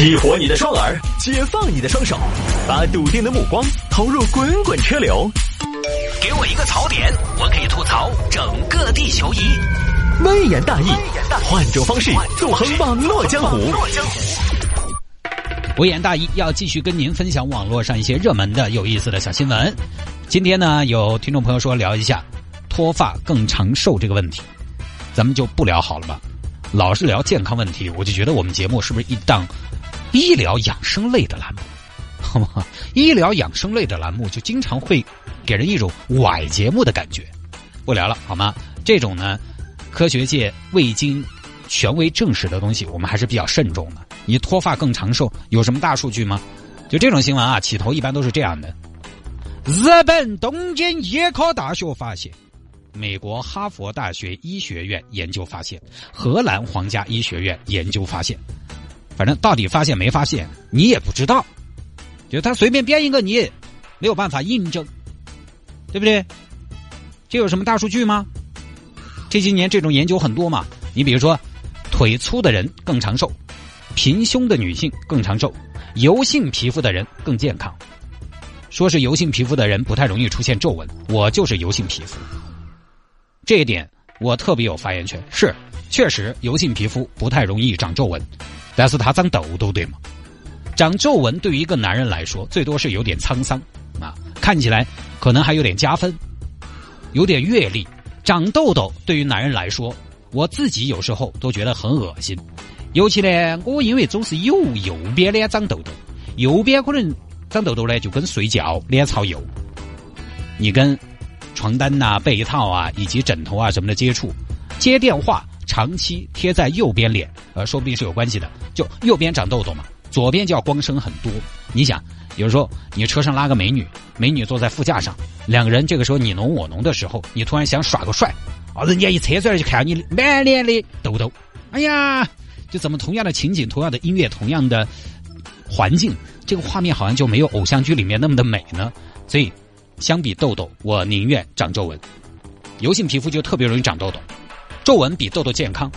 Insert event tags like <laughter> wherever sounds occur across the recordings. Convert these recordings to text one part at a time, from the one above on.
激活你的双耳，解放你的双手，把笃定的目光投入滚滚车流。给我一个槽点，我可以吐槽整个地球仪。微言大义，换种方式纵横网络江湖。微言大义要继续跟您分享网络上一些热门的、有意思的小新闻。今天呢，有听众朋友说聊一下脱发更长寿这个问题，咱们就不聊好了吧？老是聊健康问题，我就觉得我们节目是不是一档医疗养生类的栏目？<laughs> 好吗？医疗养生类的栏目就经常会给人一种歪节目的感觉。不聊了好吗？这种呢，科学界未经权威证实的东西，我们还是比较慎重的。你脱发更长寿，有什么大数据吗？就这种新闻啊，起头一般都是这样的：日本东京医科大学发现，美国哈佛大学医学院研究发现，荷兰皇家医学院研究发现，反正到底发现没发现，你也不知道。就他随便编一个，你也没有办法印证，对不对？这有什么大数据吗？这些年这种研究很多嘛。你比如说，腿粗的人更长寿，平胸的女性更长寿，油性皮肤的人更健康。说是油性皮肤的人不太容易出现皱纹，我就是油性皮肤，这一点我特别有发言权。是，确实油性皮肤不太容易长皱纹，但是他长痘痘对吗？长皱纹对于一个男人来说，最多是有点沧桑啊，看起来可能还有点加分，有点阅历。长痘痘对于男人来说，我自己有时候都觉得很恶心。尤其呢，我因为总是右右边脸长痘痘，右边可能长痘痘呢，就跟睡觉脸朝右。你跟床单呐、被套啊以及枕头啊什么的接触，接电话长期贴在右边脸，呃，说不定是有关系的。就右边长痘痘嘛。左边就要光生很多，你想，有时候你车上拉个美女，美女坐在副驾上，两个人这个时候你侬我侬的时候，你突然想耍个帅，啊，人家一侧出来就看你满脸的痘痘，哎呀，就怎么同样的情景、同样的音乐、同样的环境，这个画面好像就没有偶像剧里面那么的美呢？所以，相比痘痘，我宁愿长皱纹。油性皮肤就特别容易长痘痘，皱纹比痘痘健康，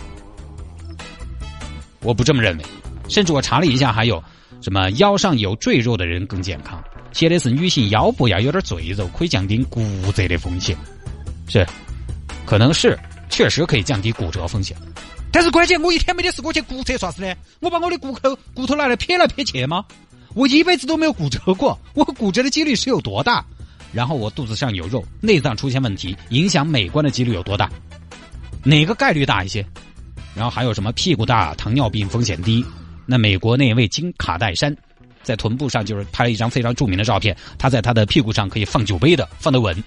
我不这么认为。甚至我查了一下，还有什么腰上有赘肉的人更健康，写的是女性腰部要有点赘肉，可以降低骨折的风险。是，可能是确实可以降低骨折风险。但是关键我一天没得事，我去骨折啥子呢？我把我的骨头骨头拿来撇来撇去吗？我一辈子都没有骨折过，<laughs> 我骨折的几率是有多大？然后我肚子上有肉，内脏出现问题，影响美观的几率有多大？哪个概率大一些？然后还有什么屁股大，糖尿病风险低？那美国那位金卡戴珊，在臀部上就是拍了一张非常著名的照片，他在他的屁股上可以放酒杯的，放得稳，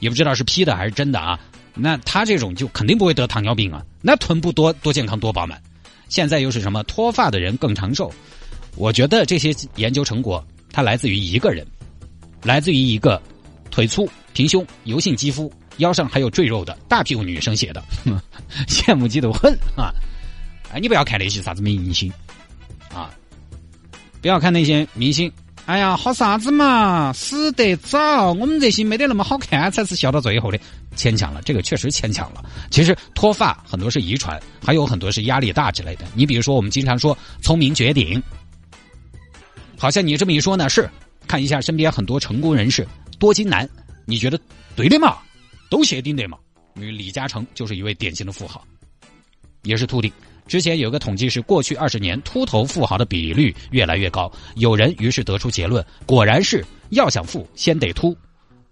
也不知道是 P 的还是真的啊。那他这种就肯定不会得糖尿病啊，那臀部多多健康多饱满。现在又是什么脱发的人更长寿？我觉得这些研究成果它来自于一个人，来自于一个腿粗、平胸、油性肌肤、腰上还有赘肉的大屁股女生写的，<laughs> 羡慕嫉妒恨啊！哎，你不要看那些啥子明星。啊！不要看那些明星，哎呀，好啥子嘛，死得早。我们这些没得那么好看，才是笑到最后的，牵强了。这个确实牵强了。其实脱发很多是遗传，还有很多是压力大之类的。你比如说，我们经常说聪明绝顶，好像你这么一说呢，是看一下身边很多成功人士，多金男，你觉得对的嘛？都写顶的嘛？因为李嘉诚就是一位典型的富豪，也是秃顶。之前有个统计是，过去二十年秃头富豪的比率越来越高。有人于是得出结论，果然是要想富，先得秃。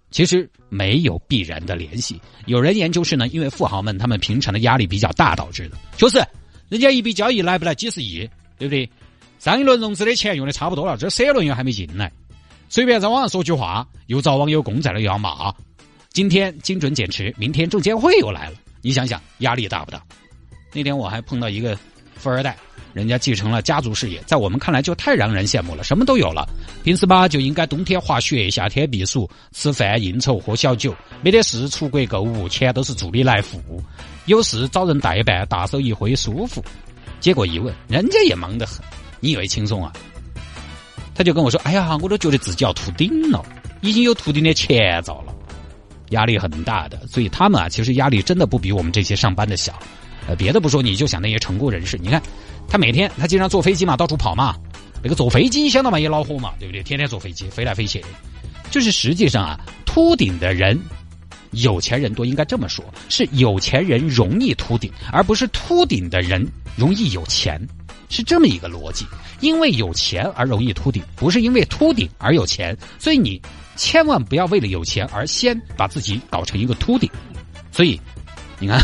其实没有必然的联系。有人研究是呢，因为富豪们他们平常的压力比较大导致的。就是人家一笔交易来不来几十亿，对不对？上一轮融资的钱用的差不多了，这十轮又还没进来，随便在网上说句话，又遭网友公在了又要骂。今天精准减持，明天证监会又来了，你想想压力大不大？那天我还碰到一个富二代，人家继承了家族事业，在我们看来就太让人羡慕了，什么都有了。平时吧就应该冬天滑雪，夏天避暑，吃饭应酬喝小酒，没得事出国购物，钱都是助理来付。有事找人代办，大手一挥舒服。结果一问，人家也忙得很，你以为轻松啊？他就跟我说：“哎呀，我都觉得自己要秃顶了，已经有秃顶的前兆了，压力很大的。所以他们啊，其实压力真的不比我们这些上班的小。”呃，别的不说，你就想那些成功人士，你看，他每天他经常坐飞机嘛，到处跑嘛，那个坐飞机想到嘛也恼火嘛，对不对？天天坐飞机飞来飞去，就是实际上啊，秃顶的人，有钱人多，应该这么说，是有钱人容易秃顶，而不是秃顶的人容易有钱，是这么一个逻辑。因为有钱而容易秃顶，不是因为秃顶而有钱，所以你千万不要为了有钱而先把自己搞成一个秃顶。所以，你看，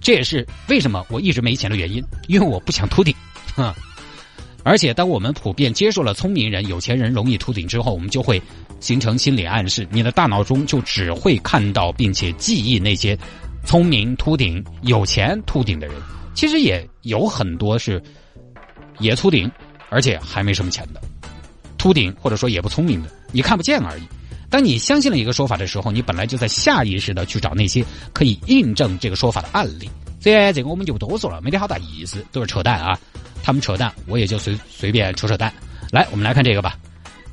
这也是为什么我一直没钱的原因，因为我不想秃顶。哈。而且，当我们普遍接受了聪明人、有钱人容易秃顶之后，我们就会形成心理暗示，你的大脑中就只会看到并且记忆那些聪明秃顶、有钱秃顶的人。其实也有很多是也秃顶，而且还没什么钱的秃顶，或者说也不聪明的，你看不见而已。当你相信了一个说法的时候，你本来就在下意识的去找那些可以印证这个说法的案例。所以这个我们就不多说了，没得好大意思，都是扯淡啊。他们扯淡，我也就随随便扯扯淡。来，我们来看这个吧。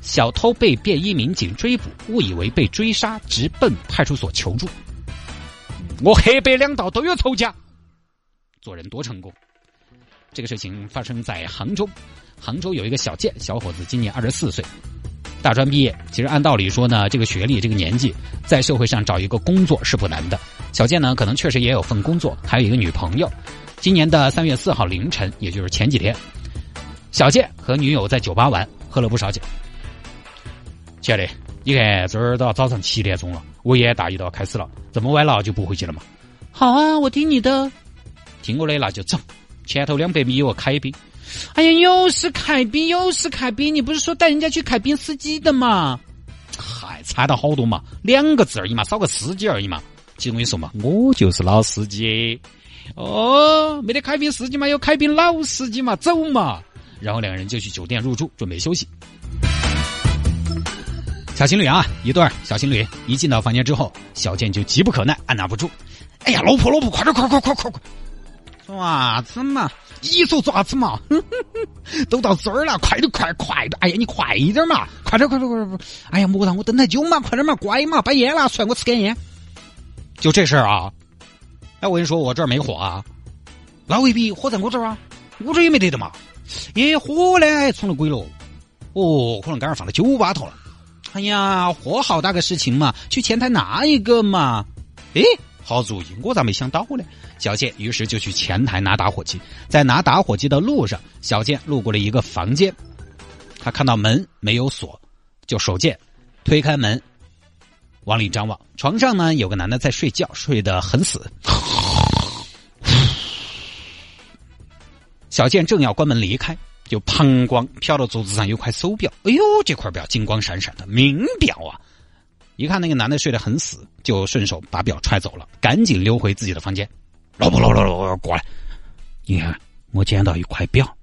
小偷被便衣民警追捕，误以为被追杀，直奔派出所求助。我黑白两道都有仇家，做人多成功。这个事情发生在杭州，杭州有一个小健小伙子，今年二十四岁，大专毕业。其实按道理说呢，这个学历、这个年纪，在社会上找一个工作是不难的。小健呢，可能确实也有份工作，还有一个女朋友。今年的三月四号凌晨，也就是前几天，小健和女友在酒吧玩，喝了不少酒。亲爱的，你看这儿都要早上七点钟了，我也大一都要开始了，这么晚了就不回去了嘛？好啊，我听你的。听我的那就走。前头两百米有个凯宾。哎呀，又是凯宾，又是凯宾，你不是说带人家去凯宾司机的吗？嗨，差到好多嘛，两个字而已嘛，少个司机而已嘛。其实我跟你说嘛，我就是老司机。哦，没得凯宾司机嘛，有凯宾老司机嘛，走嘛。然后两个人就去酒店入住，准备休息。小情侣啊，一对小情侣一进到房间之后，小健就急不可耐，按捺不住。哎呀，老婆老婆，快点快快快快快！爪子嘛？你说爪子嘛？<laughs> 都到这儿了，快点快快点！哎呀，你快一点嘛！快点快点快点！哎呀，莫让我等太久嘛！快点嘛，乖嘛，把烟拿出来，我吃根烟。就这事儿啊。哎，我跟你说，我这儿没火啊，那未必火在我这儿啊，我这儿也没得的嘛。耶，火呢，出了鬼了。哦，可能刚刚放到酒吧头了。哎呀，火好大个事情嘛，去前台拿一个嘛。哎，好主意，我咋没想到呢？小健于是就去前台拿打火机。在拿打火机的路上，小健路过了一个房间，他看到门没有锁，就手贱推开门。往里张望，床上呢有个男的在睡觉，睡得很死。小健正要关门离开，就膀胱飘到桌子上有块手表，哎呦，这块表金光闪闪的，名表啊！一看那个男的睡得很死，就顺手把表揣走了，赶紧溜回自己的房间。老婆，老婆，老婆，过来！你看，我捡到一块表，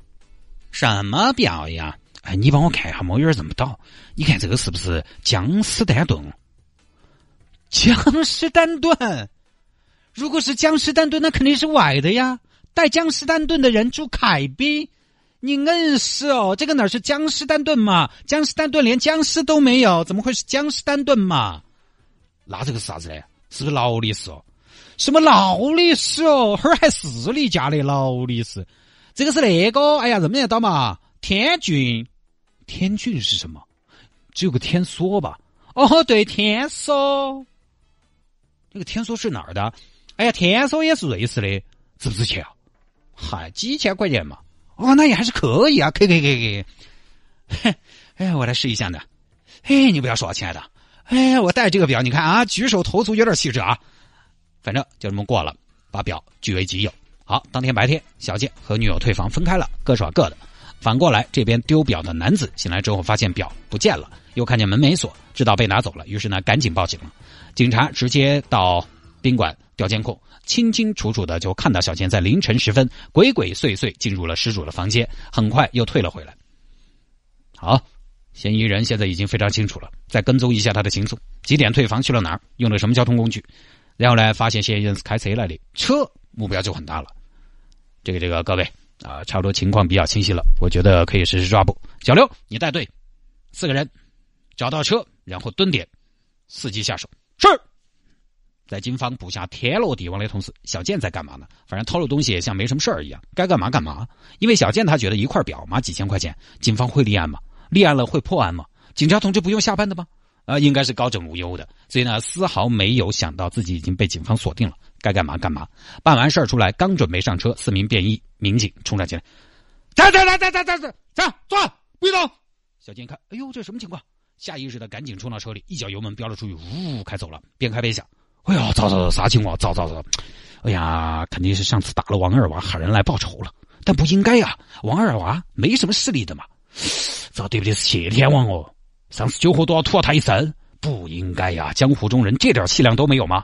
什么表呀？哎，你帮我看一下，我有点认不到。你看这个是不是江诗丹顿？江诗丹顿，如果是江诗丹顿，那肯定是歪的呀。带江诗丹顿的人住凯宾，你硬是哦。这个哪是江诗丹顿嘛？江诗丹顿连僵尸都没有，怎么会是江诗丹顿嘛？那这个是啥子呢？是不是劳力士哦？什么劳力士哦？哈儿还是你家的劳力士？这个是那个？哎呀，认不认得到嘛？天骏，天骏是什么？只有个天梭吧？哦，对，天梭。那个天梭是哪儿的？哎呀，天梭也是瑞士的，值不值钱啊？嗨，几千块钱嘛。哦，那也还是可以啊，可以可以可以。嘿，哎，我来试一下呢。嘿，你不要说，亲爱的。哎，我戴这个表，你看啊，举手投足有点气质啊。反正就这么过了，把表据为己有。好，当天白天，小健和女友退房分开了，各耍各的。反过来，这边丢表的男子醒来之后，发现表不见了，又看见门没锁，知道被拿走了，于是呢，赶紧报警了。警察直接到宾馆调监控，清清楚楚的就看到小健在凌晨时分鬼鬼祟祟进入了失主的房间，很快又退了回来。好，嫌疑人现在已经非常清楚了，再跟踪一下他的行踪，几点退房去了哪儿，用了什么交通工具，然后呢，发现嫌疑人开车来的，车目标就很大了。这个这个各位啊，差不多情况比较清晰了，我觉得可以实施抓捕。小刘，你带队，四个人找到车，然后蹲点，伺机下手。是，在警方布下天罗地网的同时，小健在干嘛呢？反正偷了东西也像没什么事儿一样，该干嘛干嘛。因为小健他觉得一块表嘛，几千块钱，警方会立案吗？立案了会破案吗？警察同志不用下班的吗？啊，应该是高枕无忧的。所以呢，丝毫没有想到自己已经被警方锁定了，该干嘛干嘛。办完事儿出来，刚准备上车，四名便衣民警冲上前来，站站站站站站站，站坐，不许动。小健一看，哎呦，这什么情况？下意识的赶紧冲到车里，一脚油门飙了出去，呜，开走了。边开边想。哎呀，糟糟糟，啥情况？糟糟糟！哎呀，肯定是上次打了王二娃，喊人来报仇了。但不应该呀，王二娃没什么势力的嘛。这对不对？是谢天王哦，上次酒后都要吐了他一身，不应该呀。江湖中人这点气量都没有吗？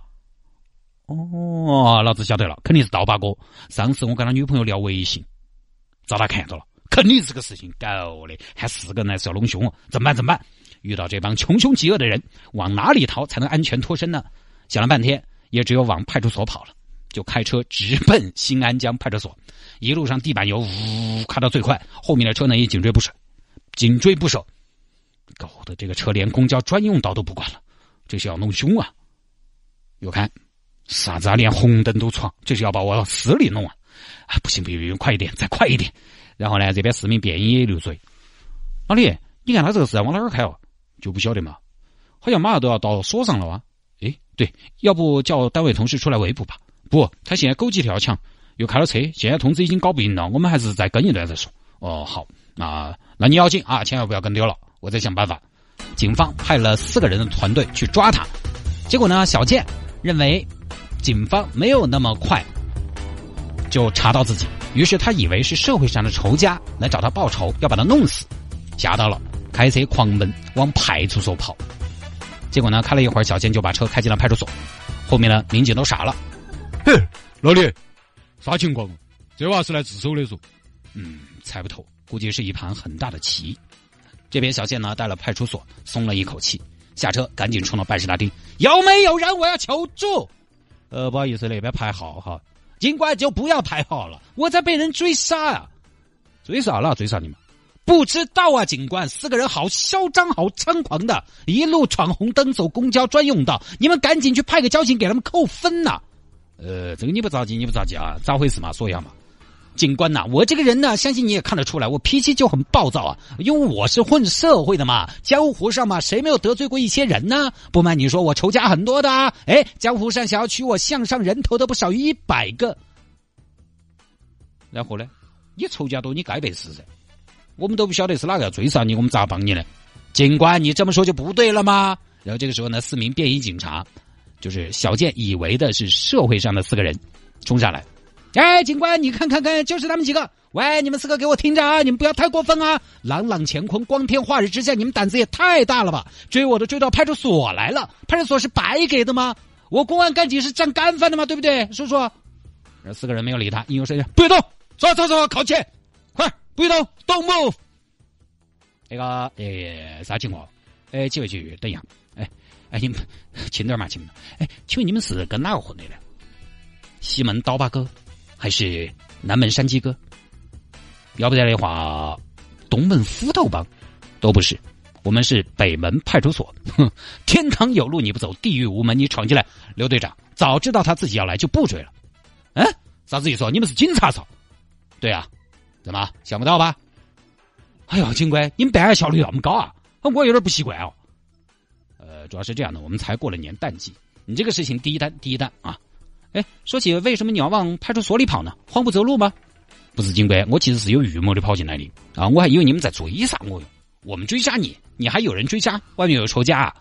哦，老子晓得了，肯定是刀疤哥。上次我跟他女朋友聊微信，遭他看到了，肯定是个事情搞的。还四个人来是要弄凶哦，怎么办？怎么办？遇到这帮穷凶极恶的人，往哪里逃才能安全脱身呢？想了半天，也只有往派出所跑了，就开车直奔新安江派出所。一路上地板油呜开到最快，后面的车呢也紧追不舍，紧追不舍，搞得这个车连公交专用道都不管了，这是要弄凶啊！又看啥子啊，连红灯都闯，这是要把我往死里弄啊！啊，不行不行，快一点，再快一点！然后呢，这边四名便衣也溜追。老李，你看他这个是在往哪儿开哦？就不晓得嘛，好像马上都要到锁上了哇哎！对，要不叫单位同事出来围捕吧？不，他现在狗急跳墙，又开了车，现在通知已经搞不赢了，我们还是再跟一段再说。哦，好，那那你要紧啊，千万不要跟丢了，我再想办法。警方派了四个人的团队去抓他，结果呢，小健认为警方没有那么快就查到自己，于是他以为是社会上的仇家来找他报仇，要把他弄死，吓到了，开车狂奔往派出所跑。结果呢？开了一会儿，小健就把车开进了派出所。后面呢，民警都傻了。嘿，老李，啥情况？这娃是来自首的嗦。嗯，猜不透，估计是一盘很大的棋。这边小健呢，带了派出所，松了一口气，下车赶紧冲到办事大厅。有没有人？我要求助。呃，不好意思，那边排号哈。尽管就不要排号了，我在被人追杀啊！追杀了？追杀你们？不知道啊，警官，四个人好嚣张，好猖狂的，一路闯红灯，走公交专用道，你们赶紧去派个交警给他们扣分呐！呃，这个你不着急，你不着急啊？咋回事嘛？说一下嘛。警官呐，我这个人呢，相信你也看得出来，我脾气就很暴躁啊，因为我是混社会的嘛，江湖上嘛，谁没有得罪过一些人呢？不瞒你说，我仇家很多的啊，哎，江湖上想要取我项上人头的不少于一百个。然后呢，你仇家多，你该背是噻。我们都不晓得是哪个要追杀你，我们咋帮你呢？警官，你这么说就不对了吗？然后这个时候呢，四名便衣警察，就是小健以为的是社会上的四个人，冲上来。哎，警官，你看看看，就是他们几个。喂，你们四个给我听着啊，你们不要太过分啊！朗朗乾坤，光天化日之下，你们胆子也太大了吧？追我都追到派出所来了，派出所是白给的吗？我公安干警是占干饭的吗？对不对，叔叔？这四个人没有理他，应有声音：不许动，走走走，靠前，不许动，Don't move。那个，诶，啥情况？哎，几位几位，等一下。哎，哎，你们 <laughs> 轻点嘛，轻点。哎，请问你们是跟哪个混的呢？西门刀疤哥，还是南门山鸡哥？要不然的话，东门斧头帮都不是。我们是北门派出所。哼，天堂有路你不走，地狱无门你闯进来。刘队长早知道他自己要来，就不追了。嗯，啥子意思？你们是警察嗦？对啊。怎么想不到吧？哎呦，警官，你们办案效率那么高啊！我有点不习惯哦。呃，主要是这样的，我们才过了年淡季，你这个事情第一单，第一单啊！哎，说起为什么你要往派出所里跑呢？慌不择路吗？不是，警官，我其实是有预谋的跑进来的啊！我还以为你们在追杀我哟。我们追杀你，你还有人追杀，外面有仇家。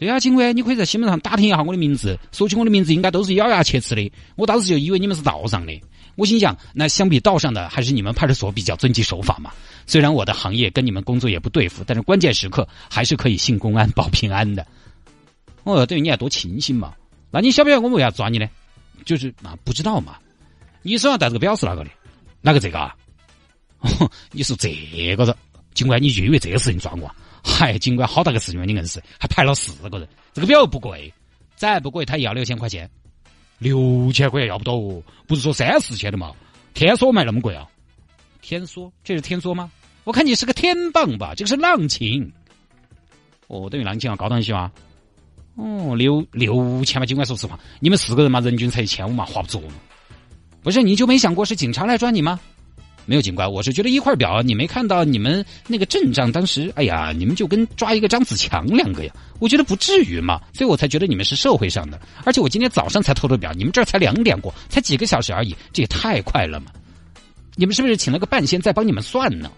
对啊，警官，你可以在新闻上打听一下我的名字，说起我的名字，应该都是咬牙切齿的。我当时就以为你们是道上的。我心想，那相比道上的，还是你们派出所比较遵纪守法嘛。虽然我的行业跟你们工作也不对付，但是关键时刻还是可以信公安保平安的。哦，对你还多清醒嘛？那你晓不晓得我们为啥抓你呢？就是啊，不知道嘛。你手上戴这个表是哪个的？哪个这个啊？<laughs> 你说这个的，警官，你就因为这个事情抓我？嗨，警官，好大个事情，你硬是还排了四个人。这个表又不贵，再不贵他也要六千块钱。六千块钱要不到，不是说三四千的嘛？天梭卖那么贵啊？天梭，这是天梭吗？我看你是个天棒吧？这个是浪琴。哦，等于浪琴要高档一些吗？哦，六六千嘛，尽管说实话，你们四个人嘛，人均才一千五嘛，划不着嘛。不是，你就没想过是警察来抓你吗？没有警官，我是觉得一块表，你没看到你们那个阵仗，当时，哎呀，你们就跟抓一个张子强两个呀，我觉得不至于嘛，所以我才觉得你们是社会上的。而且我今天早上才偷的表，你们这才两点过，才几个小时而已，这也太快了嘛！你们是不是请了个半仙在帮你们算呢？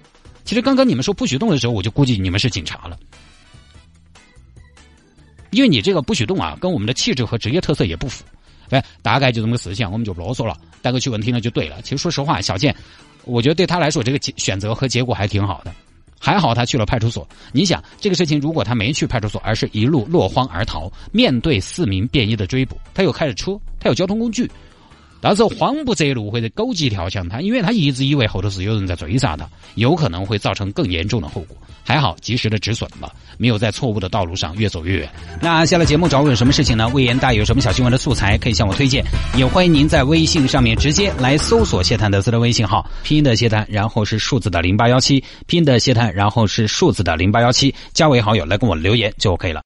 其实刚刚你们说不许动的时候，我就估计你们是警察了，因为你这个不许动啊，跟我们的气质和职业特色也不符。哎，大概就这么个事情，我们就不啰嗦了，带过去问题呢就对了。其实说实话，小健，我觉得对他来说这个选择和结果还挺好的，还好他去了派出所。你想这个事情，如果他没去派出所，而是一路落荒而逃，面对四名便衣的追捕，他又开着车，他有交通工具。到时候慌不择路或者狗急跳墙，他因为他一直以为后头是有人在追杀他，有可能会造成更严重的后果。还好及时的止损了，没有在错误的道路上越走越远。那下了节目找我有什么事情呢？魏延大有什么小新闻的素材可以向我推荐，也欢迎您在微信上面直接来搜索谢探德斯的微信号，拼音的谢探，然后是数字的零八幺七，拼音的谢探，然后是数字的零八幺七，加为好友来跟我留言就 OK 了。